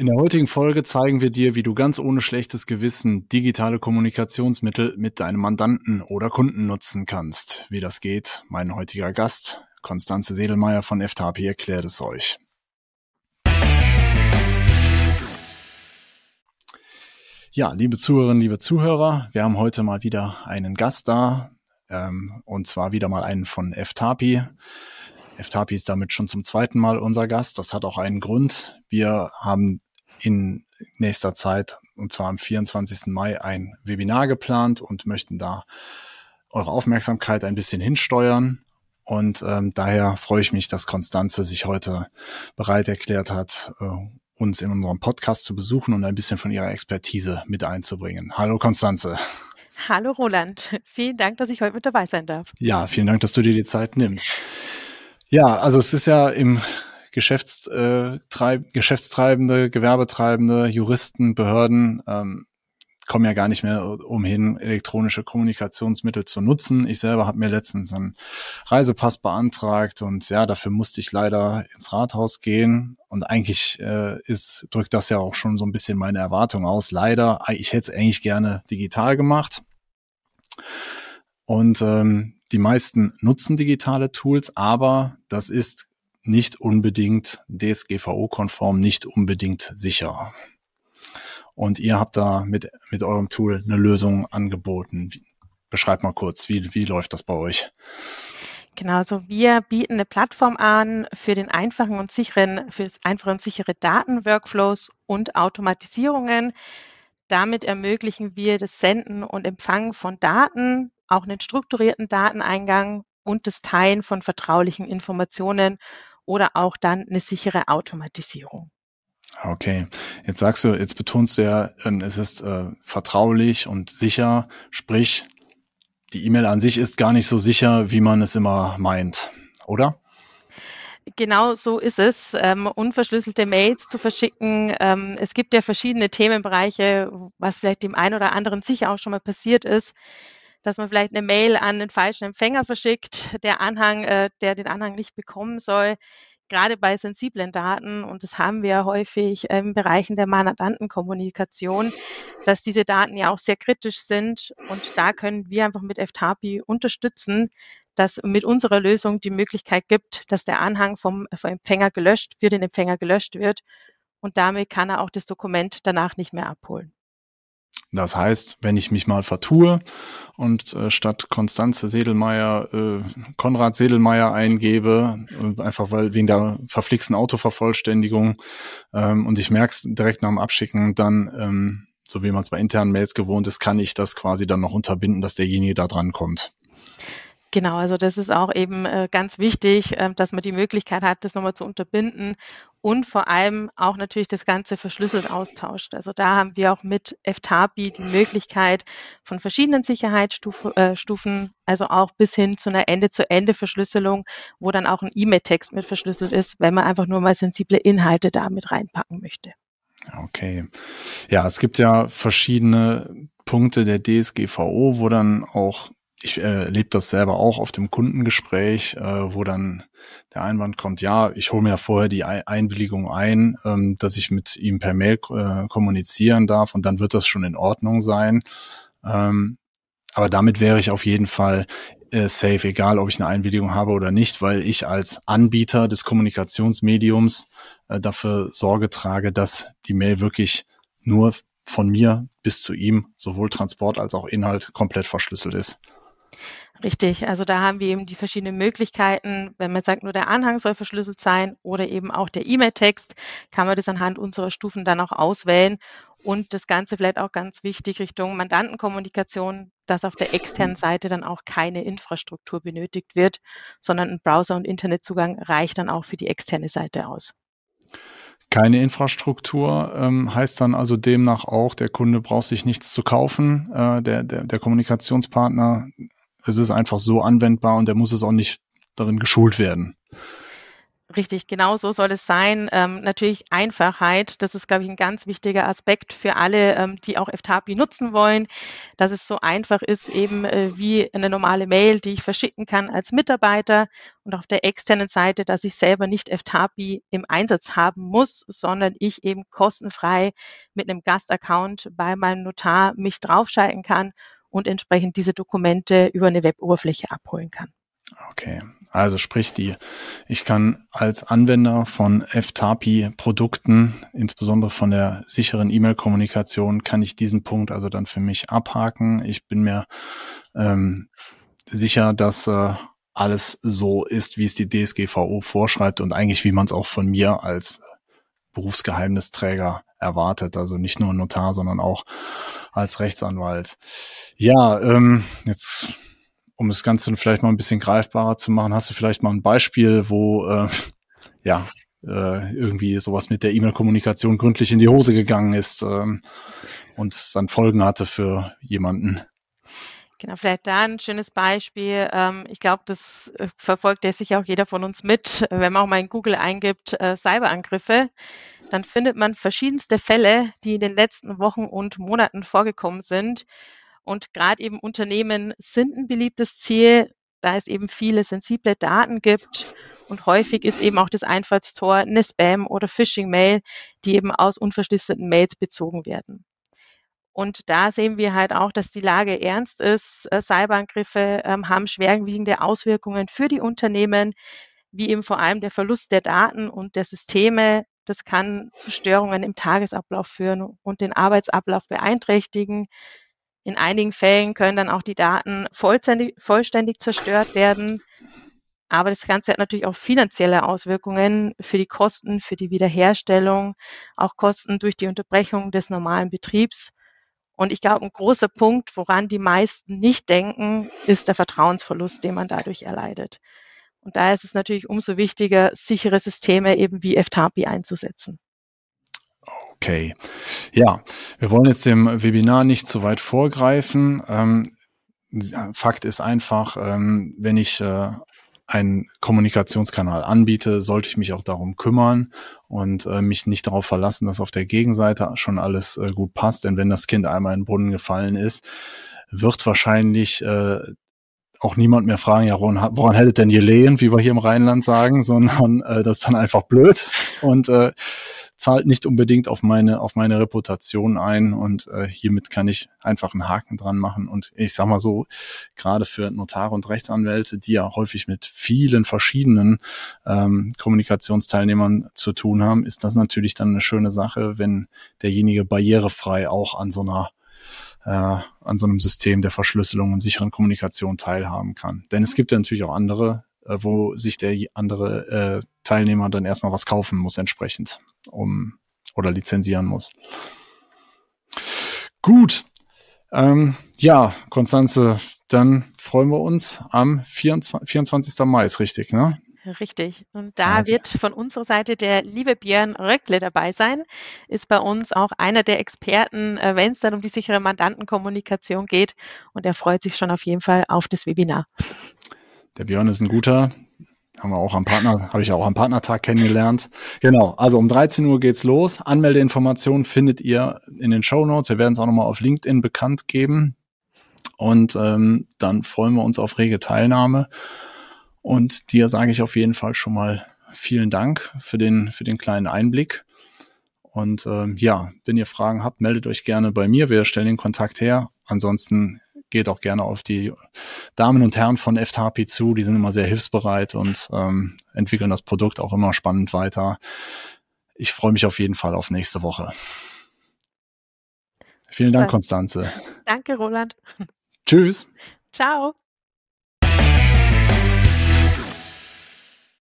In der heutigen Folge zeigen wir dir, wie du ganz ohne schlechtes Gewissen digitale Kommunikationsmittel mit deinem Mandanten oder Kunden nutzen kannst. Wie das geht, mein heutiger Gast, Konstanze Sedelmeier von FTAPI, erklärt es euch. Ja, liebe Zuhörerinnen, liebe Zuhörer, wir haben heute mal wieder einen Gast da, ähm, und zwar wieder mal einen von FTAPI. FTAPI ist damit schon zum zweiten Mal unser Gast. Das hat auch einen Grund. Wir haben in nächster Zeit, und zwar am 24. Mai, ein Webinar geplant und möchten da eure Aufmerksamkeit ein bisschen hinsteuern. Und ähm, daher freue ich mich, dass Konstanze sich heute bereit erklärt hat, äh, uns in unserem Podcast zu besuchen und ein bisschen von ihrer Expertise mit einzubringen. Hallo Konstanze. Hallo Roland, vielen Dank, dass ich heute mit dabei sein darf. Ja, vielen Dank, dass du dir die Zeit nimmst. Ja, also es ist ja im Geschäftstreib äh, Geschäftstreibende, Gewerbetreibende, Juristen, Behörden ähm, kommen ja gar nicht mehr umhin, elektronische Kommunikationsmittel zu nutzen. Ich selber habe mir letztens einen Reisepass beantragt und ja, dafür musste ich leider ins Rathaus gehen. Und eigentlich äh, ist, drückt das ja auch schon so ein bisschen meine Erwartung aus. Leider, ich hätte es eigentlich gerne digital gemacht. Und ähm, die meisten nutzen digitale Tools, aber das ist nicht unbedingt DSGVO-konform, nicht unbedingt sicher. Und ihr habt da mit, mit eurem Tool eine Lösung angeboten. Beschreibt mal kurz, wie, wie läuft das bei euch? Genau, also wir bieten eine Plattform an für den einfachen und sicheren, für einfache und sichere Datenworkflows und Automatisierungen. Damit ermöglichen wir das Senden und Empfangen von Daten, auch einen strukturierten Dateneingang und das Teilen von vertraulichen Informationen oder auch dann eine sichere Automatisierung. Okay, jetzt sagst du, jetzt betonst du ja, ähm, es ist äh, vertraulich und sicher, sprich, die E-Mail an sich ist gar nicht so sicher, wie man es immer meint, oder? Genau so ist es, ähm, unverschlüsselte Mails zu verschicken. Ähm, es gibt ja verschiedene Themenbereiche, was vielleicht dem einen oder anderen sicher auch schon mal passiert ist dass man vielleicht eine Mail an den falschen Empfänger verschickt, der Anhang, äh, der den Anhang nicht bekommen soll, gerade bei sensiblen Daten, und das haben wir häufig im Bereichen der Mandantenkommunikation, dass diese Daten ja auch sehr kritisch sind. Und da können wir einfach mit FTAPI unterstützen, dass mit unserer Lösung die Möglichkeit gibt, dass der Anhang vom, vom Empfänger gelöscht, für den Empfänger gelöscht wird. Und damit kann er auch das Dokument danach nicht mehr abholen. Das heißt, wenn ich mich mal vertue und äh, statt Konstanze Sedelmeier äh, Konrad Sedelmeier eingebe, äh, einfach weil wegen der verflixten Autovervollständigung ähm, und ich merke es direkt nach dem Abschicken, dann, ähm, so wie man es bei internen Mails gewohnt ist, kann ich das quasi dann noch unterbinden, dass derjenige da dran kommt. Genau, also das ist auch eben äh, ganz wichtig, äh, dass man die Möglichkeit hat, das nochmal zu unterbinden und vor allem auch natürlich das Ganze verschlüsselt austauscht. Also da haben wir auch mit FTAPI die Möglichkeit von verschiedenen Sicherheitsstufen, äh, also auch bis hin zu einer Ende-zu-Ende-Verschlüsselung, wo dann auch ein E-Mail-Text mit verschlüsselt ist, wenn man einfach nur mal sensible Inhalte da mit reinpacken möchte. Okay. Ja, es gibt ja verschiedene Punkte der DSGVO, wo dann auch ich äh, erlebe das selber auch auf dem Kundengespräch, äh, wo dann der Einwand kommt, ja, ich hole mir vorher die Einwilligung ein, ähm, dass ich mit ihm per Mail äh, kommunizieren darf und dann wird das schon in Ordnung sein. Ähm, aber damit wäre ich auf jeden Fall äh, safe, egal ob ich eine Einwilligung habe oder nicht, weil ich als Anbieter des Kommunikationsmediums äh, dafür Sorge trage, dass die Mail wirklich nur von mir bis zu ihm sowohl Transport als auch Inhalt komplett verschlüsselt ist. Richtig, also da haben wir eben die verschiedenen Möglichkeiten. Wenn man sagt, nur der Anhang soll verschlüsselt sein oder eben auch der E-Mail-Text, kann man das anhand unserer Stufen dann auch auswählen. Und das Ganze vielleicht auch ganz wichtig Richtung Mandantenkommunikation, dass auf der externen Seite dann auch keine Infrastruktur benötigt wird, sondern ein Browser- und Internetzugang reicht dann auch für die externe Seite aus. Keine Infrastruktur ähm, heißt dann also demnach auch, der Kunde braucht sich nichts zu kaufen. Äh, der, der, der Kommunikationspartner es ist einfach so anwendbar und der muss es auch nicht darin geschult werden. Richtig, genau so soll es sein. Ähm, natürlich Einfachheit, das ist, glaube ich, ein ganz wichtiger Aspekt für alle, ähm, die auch FTAPI nutzen wollen, dass es so einfach ist, eben äh, wie eine normale Mail, die ich verschicken kann als Mitarbeiter und auf der externen Seite, dass ich selber nicht FTAPI im Einsatz haben muss, sondern ich eben kostenfrei mit einem Gastaccount bei meinem Notar mich draufschalten kann und entsprechend diese Dokumente über eine Web-Oberfläche abholen kann. Okay, also sprich die, ich kann als Anwender von FTAPI Produkten, insbesondere von der sicheren E-Mail-Kommunikation, kann ich diesen Punkt also dann für mich abhaken. Ich bin mir ähm, sicher, dass äh, alles so ist, wie es die DSGVO vorschreibt und eigentlich wie man es auch von mir als Berufsgeheimnisträger erwartet. Also nicht nur Notar, sondern auch als Rechtsanwalt. Ja, ähm, jetzt um das Ganze vielleicht mal ein bisschen greifbarer zu machen, hast du vielleicht mal ein Beispiel, wo äh, ja äh, irgendwie sowas mit der E-Mail-Kommunikation gründlich in die Hose gegangen ist ähm, und dann Folgen hatte für jemanden. Genau, vielleicht da ein schönes Beispiel. Ähm, ich glaube, das äh, verfolgt ja sicher auch jeder von uns mit. Wenn man auch mal in Google eingibt, äh, Cyberangriffe, dann findet man verschiedenste Fälle, die in den letzten Wochen und Monaten vorgekommen sind. Und gerade eben Unternehmen sind ein beliebtes Ziel, da es eben viele sensible Daten gibt. Und häufig ist eben auch das Einfallstor eine Spam- oder Phishing-Mail, die eben aus unverschlüsselten Mails bezogen werden. Und da sehen wir halt auch, dass die Lage ernst ist. Äh, Cyberangriffe ähm, haben schwerwiegende Auswirkungen für die Unternehmen, wie eben vor allem der Verlust der Daten und der Systeme. Das kann zu Störungen im Tagesablauf führen und den Arbeitsablauf beeinträchtigen. In einigen Fällen können dann auch die Daten vollständig, vollständig zerstört werden. Aber das Ganze hat natürlich auch finanzielle Auswirkungen für die Kosten, für die Wiederherstellung, auch Kosten durch die Unterbrechung des normalen Betriebs. Und ich glaube, ein großer Punkt, woran die meisten nicht denken, ist der Vertrauensverlust, den man dadurch erleidet. Und daher ist es natürlich umso wichtiger, sichere Systeme eben wie FTAPI einzusetzen. Okay. Ja, wir wollen jetzt dem Webinar nicht zu weit vorgreifen. Ähm, Fakt ist einfach, ähm, wenn ich äh, einen Kommunikationskanal anbiete, sollte ich mich auch darum kümmern und äh, mich nicht darauf verlassen, dass auf der Gegenseite schon alles äh, gut passt. Denn wenn das Kind einmal in den Brunnen gefallen ist, wird wahrscheinlich äh, auch niemand mehr fragen, ja, woran, woran hättet denn ihr lehen, wie wir hier im Rheinland sagen, sondern äh, das ist dann einfach blöd und äh, zahlt nicht unbedingt auf meine, auf meine Reputation ein und äh, hiermit kann ich einfach einen Haken dran machen. Und ich sag mal so, gerade für Notare und Rechtsanwälte, die ja häufig mit vielen verschiedenen ähm, Kommunikationsteilnehmern zu tun haben, ist das natürlich dann eine schöne Sache, wenn derjenige barrierefrei auch an so einer äh, an so einem System der Verschlüsselung und sicheren Kommunikation teilhaben kann. Denn es gibt ja natürlich auch andere, äh, wo sich der andere äh, Teilnehmer dann erstmal was kaufen muss entsprechend um oder lizenzieren muss. Gut. Ähm, ja, Konstanze, dann freuen wir uns am 24, 24. Mai, ist richtig, ne? Richtig. Und da okay. wird von unserer Seite der liebe Björn Röckle dabei sein, ist bei uns auch einer der Experten, äh, wenn es dann um die sichere Mandantenkommunikation geht. Und er freut sich schon auf jeden Fall auf das Webinar. Der Björn ist ein guter, haben wir auch am Partner, habe ich auch am Partnertag kennengelernt. Genau, also um 13 Uhr geht's los. Anmeldeinformationen findet ihr in den Show Notes. Wir werden es auch nochmal auf LinkedIn bekannt geben. Und ähm, dann freuen wir uns auf rege Teilnahme. Und dir sage ich auf jeden Fall schon mal vielen Dank für den, für den kleinen Einblick. Und ähm, ja, wenn ihr Fragen habt, meldet euch gerne bei mir. Wir stellen den Kontakt her. Ansonsten geht auch gerne auf die Damen und Herren von FTP zu. Die sind immer sehr hilfsbereit und ähm, entwickeln das Produkt auch immer spannend weiter. Ich freue mich auf jeden Fall auf nächste Woche. Vielen Super. Dank, Konstanze. Danke, Roland. Tschüss. Ciao.